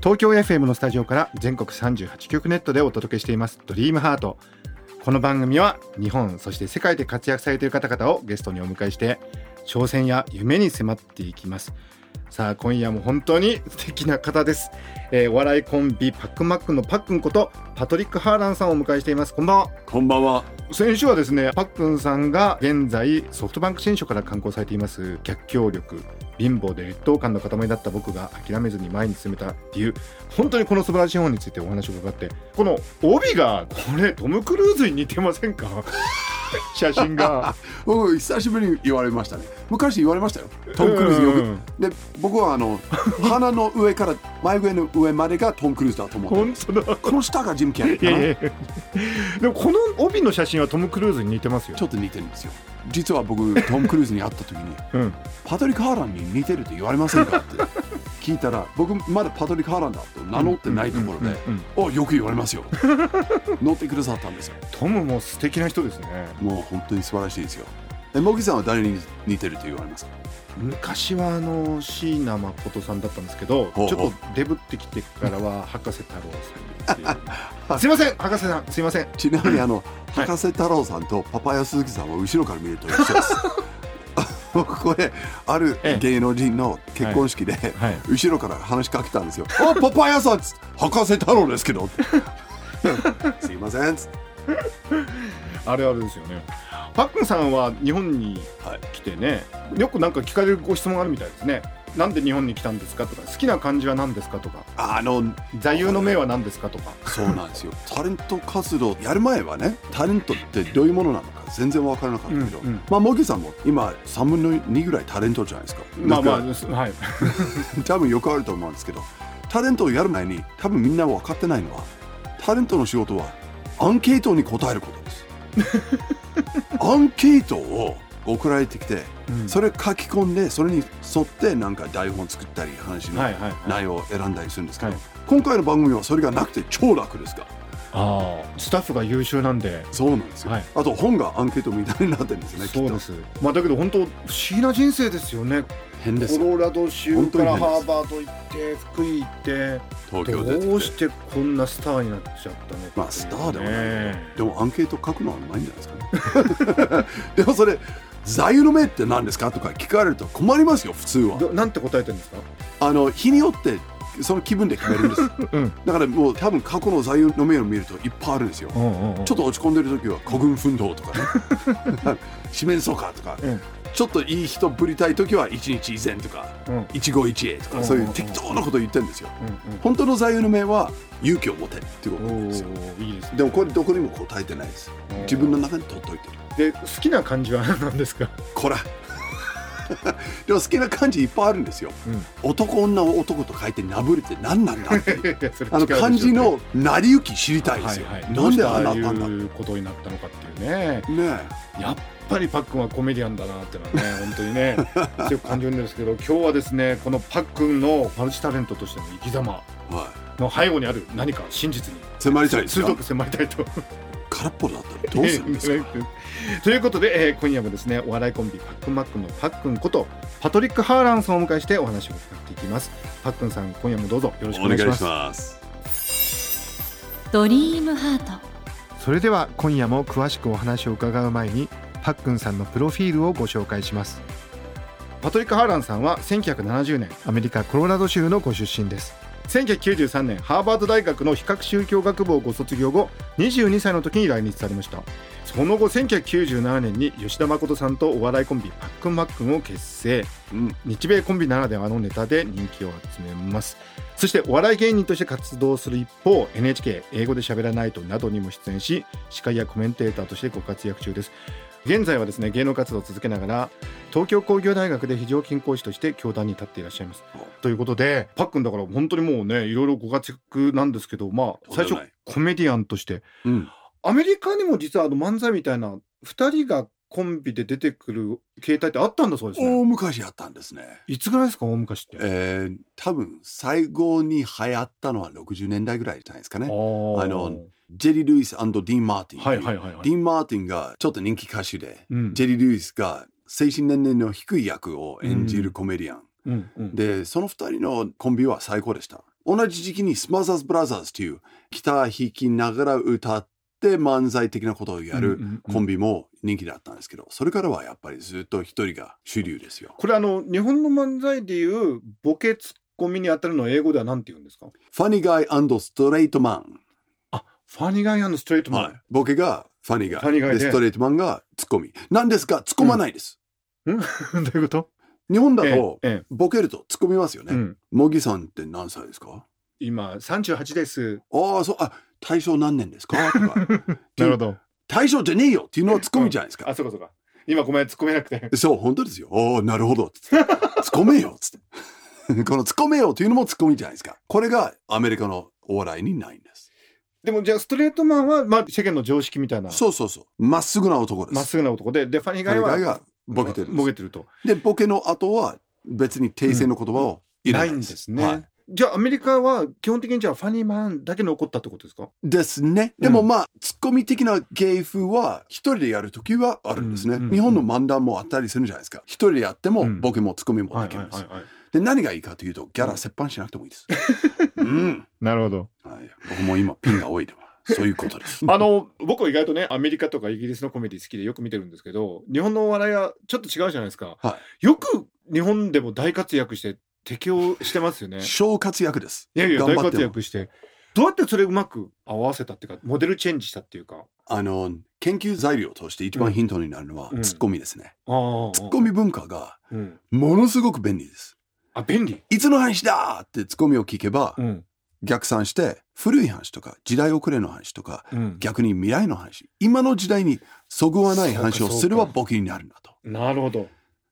東京 FM のスタジオから全国38局ネットでお届けしています。ドリームハート。この番組は日本そして世界で活躍されている方々をゲストにお迎えして挑戦や夢に迫っていきます。さあ今夜も本当に素敵な方です、えーお笑いコンビパックマックのパックンことパトリック・ハーランさんをお迎えしています。こんばんは。こんばんは。先週はですねパックンさんが現在ソフトバンク新書から刊行されています逆境力貧乏で劣等感の塊だった僕が諦めずに前に進めた理由本当にこの素晴らしい本についてお話を伺ってこの帯がこれトム・クルーズに似てませんか？写真が僕 久しぶりに言われましたね。昔言われましたよ。トム・クルーズよく。うんで、僕はあの 鼻の上から眉毛の上までがトム・クルーズだと思って。本当だこの下がジム・キャリーいかな。やいやいやでもこの帯の写真はトム・クルーズに似てますよちょっと似てるんですよ。実は僕トム・クルーズに会った時にうんパトリック・ハーランに似てるって言われませんかって聞いたら僕まだパトリック・ハーランだと名乗ってないところでうんうんうんおよく言われますよ。乗ってくださったんですよ。トムも素敵な人ですね。もう本当に素晴らしいですよ。えモギさんは誰に似てると言われますか？昔はあの椎名誠さんだったんですけどちょっとデブってきてからは博士太郎さんにっていう すいません博士さんすいません。ちなみにあの、はい。博士太郎さんとパパヤ鈴木さんは後ろから見ると一緒です。僕これあるええ芸能人の結婚式で、はい後ろから話しかけたんですよ。あパパヤさん博士太郎ですけど。すいません。あれあれですよねパックンさんは日本にはい来てねよくなんか聞かれるご質問があるみたいですねなんで日本に来たんですか？とか好きな漢字は何ですか？とか。あの座右の銘は何ですか？とか。そうなんですよ。タレント活動やる前はね、タレントってどういうものなのか全然わからなかったけど、うんうん。まあモギさんも今3分の2ぐらいタレントじゃないですか。まあまあはい。ら 多分よくあると思うんですけど、タレントをやる前に多分みんな分かってないのは、タレントの仕事はアンケートに答えることです。アンケートを送られてきて、うん。それ書き込んでそれに沿ってなんか台本作ったり話のはいはいはい。内容を選んだりするんですけど、はい。今回の番組はそれがなくて超楽ですか？らああスタッフが優秀なんで。そうなんですよ、はい。あと本がアンケートみたいになってるんですよねそうです。まあだけど本当不思議な人生ですよね。と変です。コよロラド州からハーバード行って福井行って東京でどうしてこんなスターになっちゃったのかまあスターではない、ね。でもアンケート書くのはうまいんじゃないですかね。でもそれ座右の銘って何ですか？とか聞かれると困りますよ普通は。どなんて答えてるんですか？あの日によってその気分で決めるんですうん。だからもう多分過去の座右の銘を見るといっぱいあるんですよ。うんうんうん。ちょっと落ち込んでる時は孤軍奮闘とかね。四面楚歌とか、うんちょっといい人ぶりたい時は一日以前とかうん。一期一会とか、うん。そういう適当なことを言ってるんですよ、うん本当の座右の銘は勇気を持てっていうことうんなんですよ。いいですね。でもこれどこにも答えてないです。自分の中に取っといてる。で好きな漢字は何ですか？こら。でも好きな漢字いっぱいあるんですよ、男女を男と書いてなぶれて何なんだっていう。いやそれあの漢字の成り行き知りたいですよ、はいはい、なんでああなったんだねしてああいうことになったのかっていうねえ。やっぱりパックンはコメディアンだなっていうのはね 本当にね強く感じるんですけど今日はですねこのパックンのマルチタレントとしての生き様はい。の背後にある何か真実に迫りたいですか？鋭く迫りたいと。空っぽだったらどうするんですか？ということで、えー今夜もですねお笑いコンビパックンマックンのパックンことパトリック・ハーランさんをお迎えしてお話を伺っていきます。パックンさん今夜もどうぞよろしくお願いします。ます。ドリームハート。それでは今夜も詳しくお話を伺う前にパックンさんのプロフィールをご紹介します。パトリック・ハーランさんは1970年アメリカコロラド州のご出身です。1993年ハーバード大学の比較宗教学部をご卒業後22歳の時に来日されました。その後1997年に吉田誠さんとお笑いコンビパックンマックンを結成。うん。日米コンビならではのネタで人気を集めます。そしてお笑い芸人として活動する一方 NHK 英語で喋らないとなどにも出演し司会やコメンテーターとしてご活躍中です現在はですね芸能活動を続けながら東京工業大学で非常勤講師として教壇に立っていらっしゃいますということでパックンだから本当にもうねいろいろご活躍なんですけどまあ最初コメディアンとしてうん。アメリカにも実はあの漫才みたいな2人がコンビで出てくる形態ってあったんだそうですね大昔あったんですね。いつぐらいですか大昔って？えー、多分最後に流行ったのは60年代ぐらいじゃないですかね。ああのジェリー・ルイスディーン・マーティン。はいはいはいはいディーン・マーティンがちょっと人気歌手で、うんジェリー・ルイスが精神年齢の低い役を演じるコメディアン。うんうんで、その二人のコンビは最高でした。同じ時期にスマザーズ・ブラザーズというギター弾きながら歌って漫才的なことをやるコンビも人気だったんですけど、それからはやっぱりずっと一人が主流ですよ。これあの日本の漫才でいうボケツッコミに当たるのは英語では何て言うんですか？ファニーガイストレートマン。あファニーガイストレートマン、はい、ボケがファニーガイファニーガイででストレートマンがツッコミ。なんですが、突っ込まないです。どういうこと？日本だええと、ええボケると突っ込みますよね。うん、茂木さんって何歳ですか？今38ですああ、そう、あ、大正何年ですか？とか。なるほど大正じゃねえよっていうのはツッコミじゃないですか。あそうかそうか今ごめん突っ込めなくて そう、本当ですよ。おお、なるほど。突っ込めよ。つって。この突っ込めよっていうのもツッコミじゃないですか。これがアメリカのお笑いにないんです。でもじゃあストレートマンは、まあ、世間の常識みたいなそうそうそう。まっすぐな男です。まっすぐな男ででファニーフガイはがボケてるんですボケてるとで、ボケの後は別に訂正の言葉を入れなない。んですすね、はいじゃあアメリカは基本的にじゃあファニーマンだけ残ったってことですか？ですね。でもまあ、ツッコミ的な芸風は一人でやるときはあるんですね。うんうん日本の漫談もあったりするじゃないですか。一人でやってもうんボケもツッコミもはいできるんです。はいはいはいで、何がいいかというと、ギャラ折半しなくてもいいです。うん。なるほどはい、僕も今ピンが多いでは。そういうことです。あの僕は意外とねアメリカとかイギリスのコメディ好きでよく見てるんですけど日本のお笑いはちょっと違うじゃないですか、はよく日本でも大活躍して適応してますよね小活躍です。いやいや大活躍してどうやってそれうまく合わせたっていうかモデルチェンジしたっていうかあの、研究材料として一番ヒントになるのは、うんツッコミですね。ああツッコミ文化がうん、ものすごく便利です。あ便利いつの話だってツッコミを聞けば、うん逆算して、古い話とか、時代遅れの話とか、うん逆に未来の話、今の時代にそぐわない話をすればそうかそうかボケになるんだと。なるほど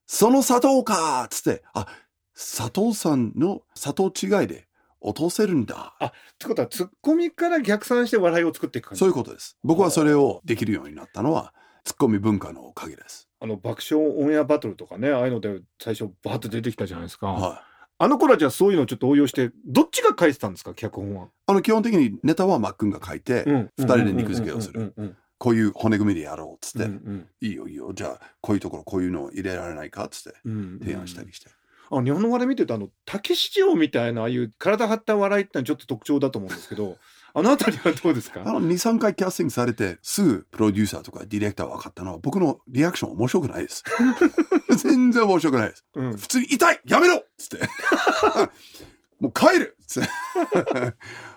その砂糖かっつって、あ、佐藤さんの砂糖違いで落とせるんだ。ってことはツッコミから逆算して笑いを作っていく感じそういうことです。僕はそれをできるようになったのは、ツッコミ文化のおかげです。あの爆笑オンエアバトルとかねああいうので最初バーッと出てきたじゃないですか、はい。あの頃はじゃあそういうのをちょっと応用してどっちが書いてたんですか？脚本は、あの、基本的にネタはマックンが書いて、ん。二人で肉付けをする。うんうんこういう骨組みでやろうっつって、うんうん。いいよいいよ、じゃあこういうところこういうのを入れられないかっつってうんうん提案したりして。あ日本の笑い見てるとあの竹市場みたいなああいう体張った笑いってのはちょっと特徴だと思うんですけどあのあたりはどうですか？あの、2、3回キャスティングされて、すぐプロデューサーとかディレクター分かったのは、僕のリアクション面白くないです。全然面白くないです。うん普通に痛いやめろっつって。もう帰るっつっ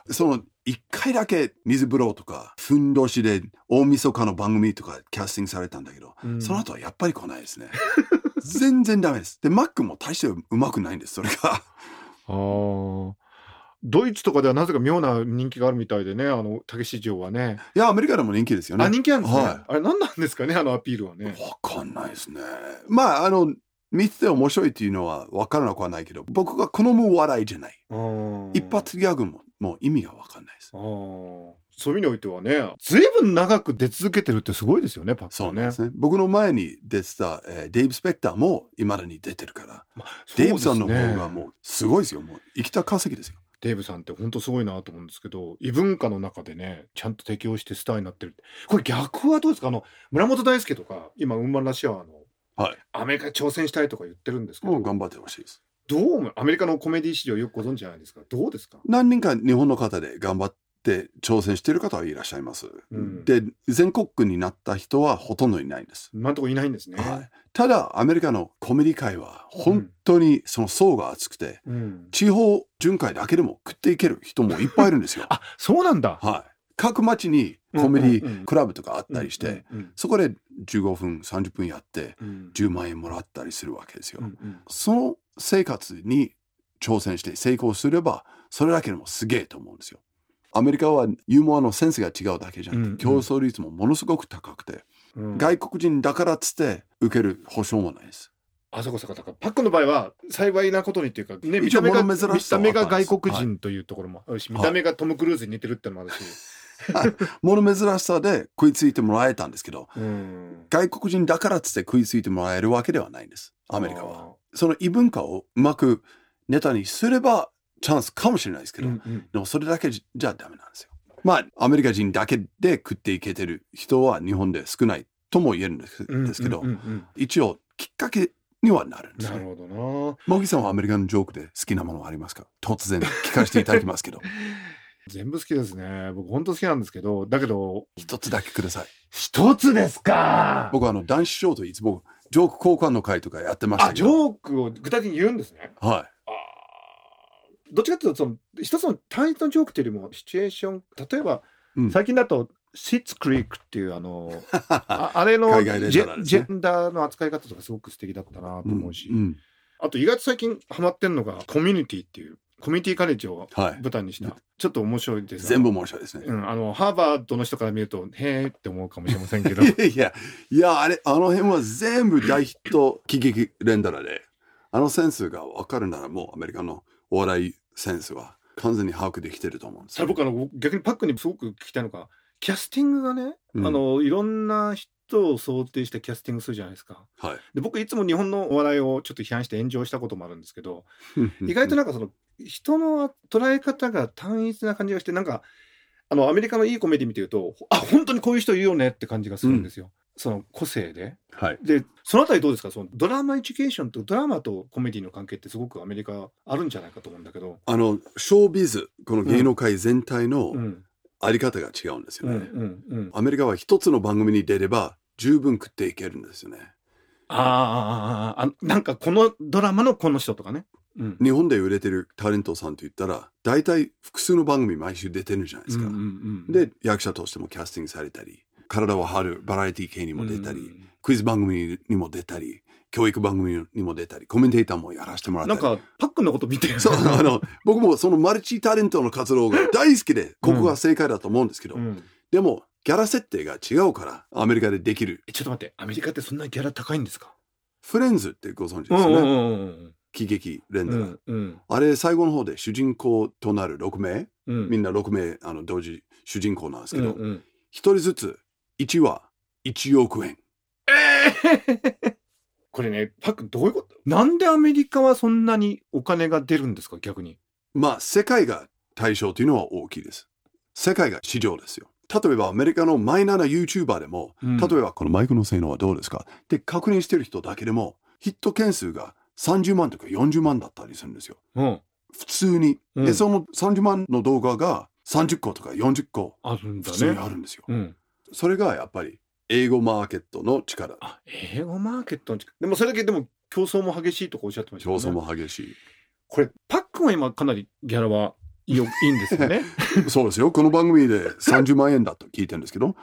て。その、一回だけ水風呂とか、ふんどしで大晦日の番組とかキャスティングされたんだけど、うんその後はやっぱり来ないですね。全然ダメです。で、マックも大してうまくないんです、それが。あードイツとかではなぜか妙な人気があるみたいでねあの竹市場はねいや、アメリカでも人気ですよね。あ人気なんですね、はあれ何なんですかねあのアピールはねい。わかんないですね。まあ、あの、見てて面白いっていうのは分からなくはないけど、僕が好む笑いじゃない。一発ギャグももう意味が分かんないですそういう意味においてはねずいぶん長く出続けてるってすごいですよねパックはねね。僕の前に出てた、えーデイブ・スペクターもいまだに出てるから、そうですねデイブさんの方がもうすごいですよ。もう生きた稼ぎですよ。デーブさんって本当すごいなと思うんですけど異文化の中でねちゃんと適応してスターになってるこれ逆はどうですか？あの村本大輔とか今ウンマンラシアワーのはい。アメリカに挑戦したいとか言ってるんですけど。もう頑張ってほしいです。どう思う？アメリカのコメディ市場よくご存知じゃないですか。どうですか？何人か日本の方で頑張って挑戦している方はいらっしゃいます。うんで、全国区になった人はほとんどいないんです。今んとこいないんですね、はい、ただ、アメリカのコメディ界は本当にその層が厚くて、うん、地方巡回だけでも食っていける人もいっぱいいるんですよ。あそうなんだはい。各町にコメディクラブとかあったりして、そこで15分、30分やってうん10万円もらったりするわけですよ。うんうんその生活に挑戦して成功すれば、それだけでもすげえと思うんですよ。アメリカはユーモアのセンスが違うだけじゃなくて、うんうん。競争率もものすごく高くて、うん。外国人だからっつって受ける保証もないです。あそこそこそこパックンの場合は幸いなことにっていうかね見た目が見た目が外国人というところもあるし、見た目がトム・クルーズに似てるってのもあるし、物珍しさで食いついてもらえたんですけど、うん。外国人だからっつって食いついてもらえるわけではないんです。アメリカは。その異文化をうまくネタにすればチャンスかもしれないですけど、うんうん。でもそれだけじゃダメなんですよ。まあ、アメリカ人だけで食っていけてる人は日本で少ないとも言えるんですけど、一応きっかけにはなるんですね。なるほどな。茂木さんはアメリカのジョークで好きなものはありますか？突然聞かせていただきますけど、全部好きですね。僕本当好きなんですけどだけど一つだけください。一つですか！僕はあの男子ショーといつもジョーク交換の会とかやってましたあジけど、ョークを具体的に言うんですね。はあーどっちかというとその一つの単一のジョークというよりもシチュエーション例えば、うん最近だとシッツクリークっていうあの ああれのジジャーなんですねェジェンダーの扱い方とかすごく素敵だったなとい。思うし、うんあと意外と最近ハマってんのがコミュニティっていうコミュニティカレッジをはい。舞台にした、ちょっと面白いです全部面白いですね。うん、あのハーバードの人から見るとへーって思うかもしれませんけどいや いや、いや、あれ、あの辺は全部大ヒット喜劇連ドラで、あのセンスが分かるならもうアメリカのお笑いセンスは完全に把握できてると思うんですよ。それ僕あの逆にパックにすごく聞きたいのがキャスティングがね、うんあのいろんな人を想定してキャスティングするじゃないですか。はい。で僕いつも日本のお笑いをちょっと批判して炎上したこともあるんですけど意外となんかその人の捉え方が単一な感じがしてなんかあのアメリカのいいコメディ見てるとあ本当にこういう人いるよねって感じがするんですよ。その個性で。はい。でそのあたりどうですか？そのドラマエデュケーションとドラマとコメディの関係ってすごくアメリカあるんじゃないかと思うんだけど。あの、ショービズ、この芸能界全体のうんあり方が違うんですよね。アメリカは一つの番組に出れば十分食っていけるんですよね。あーあなんかこのドラマのこの人とかね。うん日本で売れてるタレントさんと言ったら、大体複数の番組毎週出てるじゃないですか。うんうんうん、で、役者としてもキャスティングされたり、体を張るバラエティ系にも出たり、うんクイズ番組にも出たり、教育番組にも出たり、コメンテーターもやらせてもらったり。なんかパックンのこと見てるそう、あの、僕もそのマルチタレントの活動が大好きで、ここが正解だと思うんですけど、うんでも、ギャラ設定が違うから、アメリカでできる。えちょっと待ってアメリカってそんなギャラ高いんですか？フレンズってご存知ですうんう。んうん喜劇連うドラ。んうんあれ、最後の方で主人公となる6名、うんみんな6名、あの、同時主人公なんですけど、うんうん一人ずつ、1話1億円。これねパックンどういうこと？なんでアメリカはそんなにお金が出るんですか？逆に。まあ、世界が対象というのは大きいです。世界が市場ですよ。例えばアメリカのマイナーな YouTuber でも、うん例えばこのマイクの性能はどうですか？って確認してる人だけでも、ヒット件数が30万とか40万だったりするんですよ。うん、普通に。うんで、その30万の動画が30個とか40個あるんだ普通にね。あるんですよ。うん、それがやっぱり英語マーケットの力。あ英語マーケットの力でもそれだけでも競争も激しいとかおっしゃってましたね。争も激しい。これパックンは今かなりギャラはよいいんですよね。そうですよ。この番組で30万円だと聞いてるんですけど。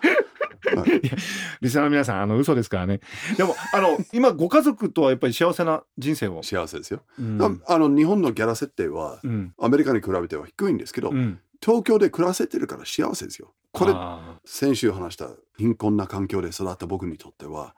リスナーの皆さんあの嘘ですからね。でもあの今ご家族とはやっぱり幸せな人生を。幸せですよ。うんああの日本のギャラ設定はうんアメリカに比べては低いんですけど、うん、東京で暮らせてるから幸せですよ。これあ先週話した貧困な環境で育った僕にとっては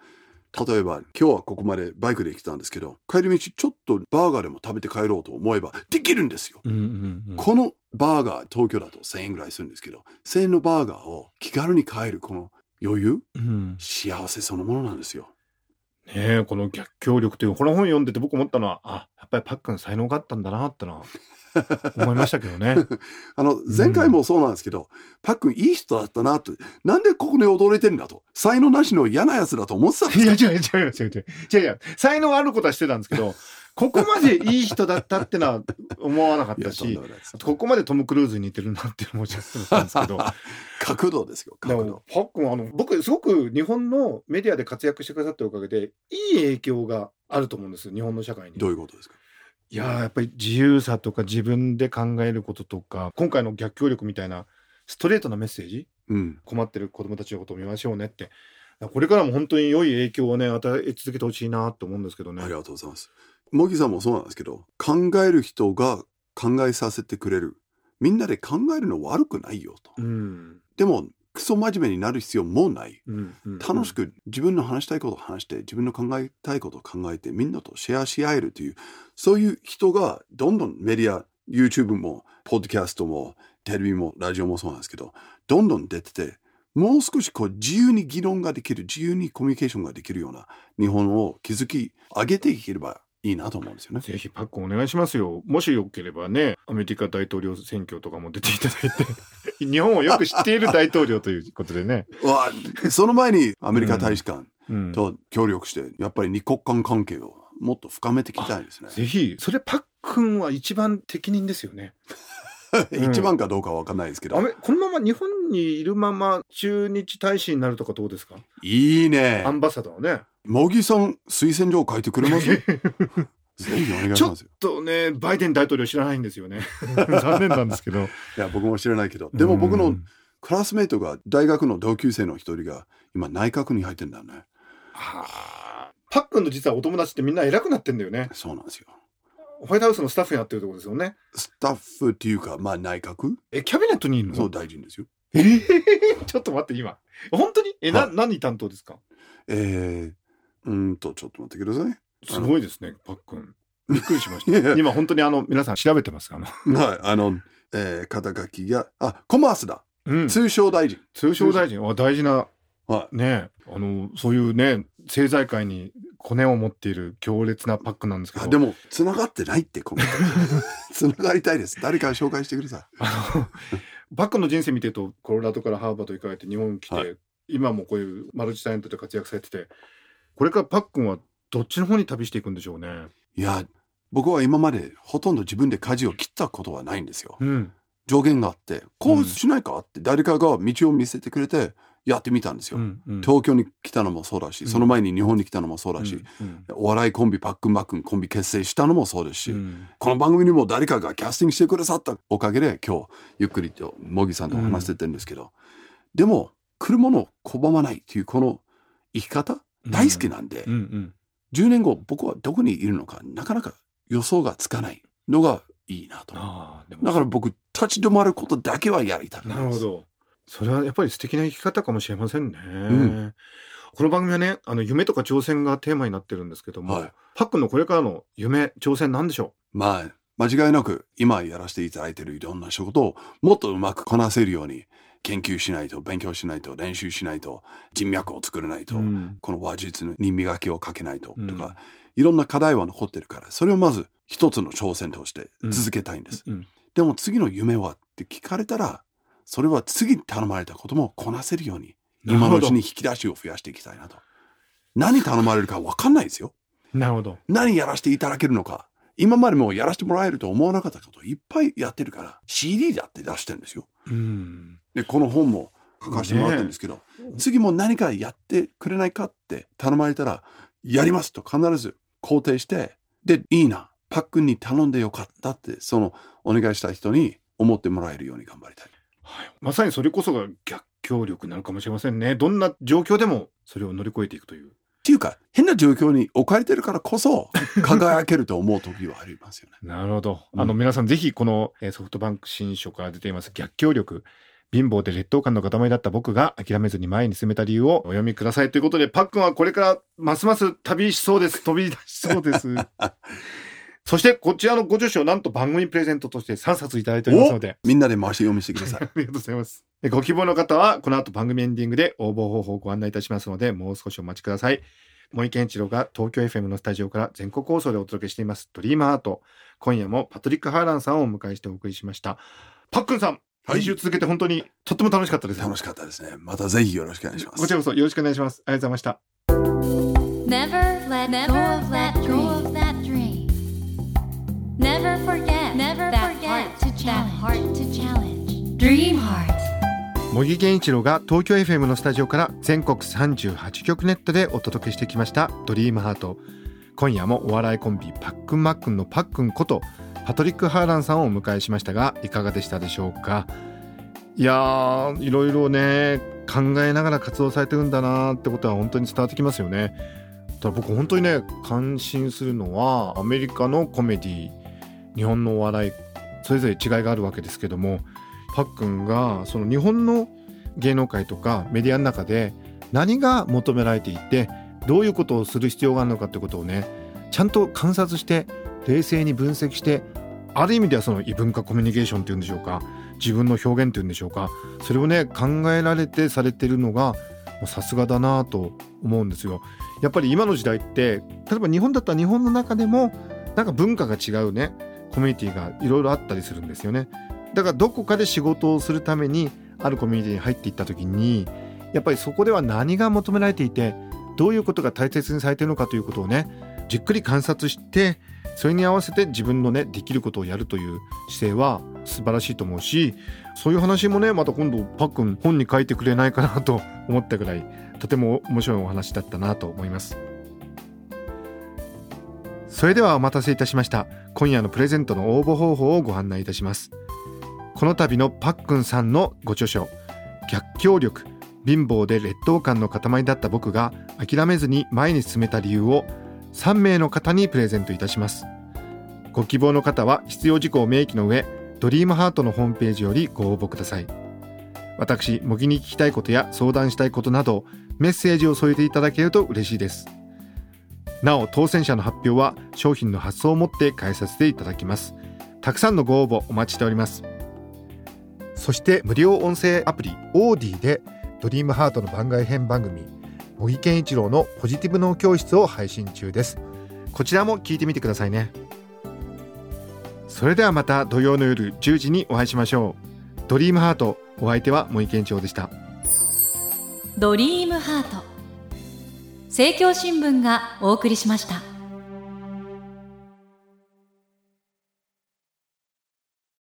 例えば今日はここまでバイクで来たんですけど帰り道ちょっとバーガーでも食べて帰ろうと思えばできるんですよ。ーうんうんうんこのバーガー東京だと1000円ぐらいするんですけど1000円のバーガーを気軽に買えるこの余裕うん幸せそのものなんですよ。ねえこの逆境力というこの本読んでて僕思ったのはあやっぱりパックン才能があったんだなってのは思いましたけどね。あの前回もそうなんですけど、パックンいい人だったなってなんでここで驚いてるんだと才能なしの嫌なやつだと思ってたんですいかや違う違う違う違う違う違う違う才能あることはしてたんですけどここまでいい人だったってのは思わなかったしここまでトム・クルーズに似てるなって思っちゃったんですけど 角度ですよ角度。パックンはあの僕すごく日本のメディアで活躍してくださってるおかげでいい影響があると思うんです日本の社会に。どういうことですか？いやーやっぱり自由さとか自分で考えることとか今回の逆境力みたいなストレートなメッセージうん。困ってる子供たちのことを見ましょうねってこれからも本当に良い影響をね与え続けてほしいなと思うんですけどねあり。がとうございます。茂木さんもそうなんですけど、考える人が考えさせてくれる。みんなで考えるの悪くないよと。うんでも、クソ真面目になる必要もない。うんうん楽しく自分の話したいことを話して、自分の考えたいことを考えて、みんなとシェアし合えるという、そういう人がどんどんメディア、YouTube も、ポッドキャストも、テレビも、ラジオもそうなんですけど、どんどん出てて、もう少しこう自由に議論ができる、自由にコミュニケーションができるような日本を築き上げていければいいなと思うんですよね。ぜひパックンお願いしますよ。もしよければね、アメリカ大統領選挙とかも出ていただいて、日本をよく知っている大統領ということでね。わあその前にアメリカ大使館うん、と協力して、やっぱり二国間関係をもっと深めていきたいですね。ぜひ、それパックンは一番適任ですよね。一番かどうかは分かんないですけどあ。めこのまま日本にいるまま駐日大使になるとかどうですか？いいねア。ンバサダーね。茂木さん、推薦状書いてくれます？ぜひお願いしますよ。とね、バイデン大統領知らないんですよね。残念なんですけど。いや、僕も知らないけど。でも僕のうんクラスメイトが、大学の同級生の一人が、今内閣に入ってんだよね。はあパックンの実はお友達ってみんな偉くなってんだよね。そうなんですよ。ホワイトハウスのスタッフになってるところですよね。スタッフっていうか、まあ内閣？え、キャビネットにいるの？そう大臣ですよ。えー？ちょっと待って、今。本当に？え、な、はい何担当ですか？えー、うーんと、ちょっと待ってください。すごいですね、パックン。びっくりしました。今本当にあの、皆さん調べてます。あの、はい、あの、えー、肩書きが、あ、コマースだ。うん。通商大臣。通商大臣は大事な、はい。ね、あの、そういうね、政財界にコネを持っている強烈なパックなんですけど。あでも、繋がってないって、今回。繋がりたいです。誰か紹介してください。あの、バックの人生見てると、コロラドからハーバード行かれて日本来て、はい今もこういうマルチタレントで活躍されてて、これからパックンはどっちの方に旅していくんでしょうね。いや、僕は今までほとんど自分で舵を切ったことはないんですよ。うん。上限があって、こうしないかって誰かが道を見せてくれてやってみたんですよ。うんうん東京に来たのもそうだし、うんその前に日本に来たのもそうだし、うんお笑いコンビパックンバックンコンビ結成したのもそうですし、うんこの番組にも誰かがキャスティングしてくださったおかげで今日ゆっくりと茂木さんと話しててるんですけど、でも来るものを拒まないっていうこの生き方大好きなんで、うんうん。10年後僕はどこにいるのかなかなか予想がつかないのがいいなと。だから僕立ち止まることだけはやりたくなるほど。それはやっぱり素敵な生き方かもしれませんね。ん。この番組はね、あの夢とか挑戦がテーマになってるんですけども、はい。パックンのこれからの夢、挑戦なんでしょまあ間違いなく今やらせていただいているいろんな仕事をもっとうまくこなせるように研究しないと勉強しないと練習しないと人脈を作らないと、う。うん。この話術に磨きをかけないととか、うん。いろんな課題は残ってるからそれをまず一つの挑戦として続けたいんです、うん。でも次の夢はって聞かれたらそれは次に頼まれたこともこなせるように今のうちに引き出しを増やしていきたいなと。何頼まれるか分かんないですよ。なるほど。何やらせていただけるのか。今までもやらせてもらえると思わなかったこといっぱいやってるから CD だって出してるんですよ。うん。でこの本も書かせてもらってるんですけど、次も何かやってくれないかって頼まれたらやりますと必ず肯定してでいいなパックンに頼んでよかったってそのお願いした人に思ってもらえるように頑張りたいはいまさにそれこそが逆境力なのかもしれませんね。どんな状況でもそれを乗り越えていくという。っていうか変な状況に置かれてるからこそ 輝けると思う時はありますよねなるほど。うんあの皆さんぜひこのえーソフトバンク新書から出ています逆境力。貧乏で劣等感の塊だった僕が諦めずに前に進めた理由をお読みくださいということで、パックンはこれからますます旅しそうです。飛び出しそうです。そしてこちらのご助手をなんと番組プレゼントとして3冊いただいておりますので、みんなで回し読みしてくださいありがとうございます。でご希望の方は、この後番組エンディングで応募方法をご案内いたしますので、もう少しお待ちください。森健一郎が東京 FM のスタジオから全国放送でお届けしています、ドリームアート。今夜もパトリック・ハーランさんをお迎えしてお送りしました。パックンさん、はい来週続けて本当にとっても楽しかったです。楽しかったですねまたぜひよろしくお願いしますこちらこそよろしくお願いします。ありがとうございました。Never let go of that dream. Never forget Never that forget heart to that challenge. heart to challenge. Dream heart. 茂木健一郎が東京 FM のスタジオから全国38局ネットでお届けしてきました「ドリームハート今夜もお笑いコンビパックンマックンのパックンことパトリック・ハーランさんをお迎えしましたがいかがでしたでしょうか？いやーいろいろね考えながら活動されてるんだなーってことは本当に伝わってきますよね。ただ僕本当にね感心するのはアメリカのコメディ日本のお笑いそれぞれ違いがあるわけですけどもパックンがその日本の芸能界とかメディアの中で何が求められていてどういうことをする必要があるのかってことをねちゃんと観察して冷静に分析してある意味ではその異文化コミュニケーションっていうんでしょうか自分の表現っていうんでしょうかそれをね考えられてされてるのがさすがだなと思うんですよ。やっぱり今の時代って例えば日本だったら日本の中でもなんか文化が違うねコミュニティがいろいろあったりするんですよね。だからどこかで仕事をするためにあるコミュニティに入っていった時にやっぱりそこでは何が求められていてどういうことが大切にされているのかということをねじっくり観察してそれに合わせて自分のねできることをやるという姿勢は素晴らしいと思うしそういう話もねまた今度パックン本に書いてくれないかなと思ったぐらいとても面白いお話だったなと思います。それではお待たせいたしました。今夜のプレゼントの応募方法をご案内いたします。この度のパックンさんのご著書逆境力貧乏で劣等感の塊だった僕が諦めずに前に進めた理由を3名の方にプレゼントいたします。ご希望の方は必要事項を明記の上ドリームハートのホームページよりご応募ください。私模擬に聞きたいことや相談したいことなどメッセージを添えていただけると嬉しいです。なお当選者の発表は商品の発送をもって返させていただきます。たくさんのご応募お待ちしております。そして無料音声アプリオーディでドリームハートの番外編番組茂木健一郎のポジティブ脳教室を配信中です。こちらも聞いてみてくださいね。それではまた土曜の夜10時にお会いしましょう。ドリームハートお相手は茂木健一郎でした。ドリームハート。政教新聞がお送りしました。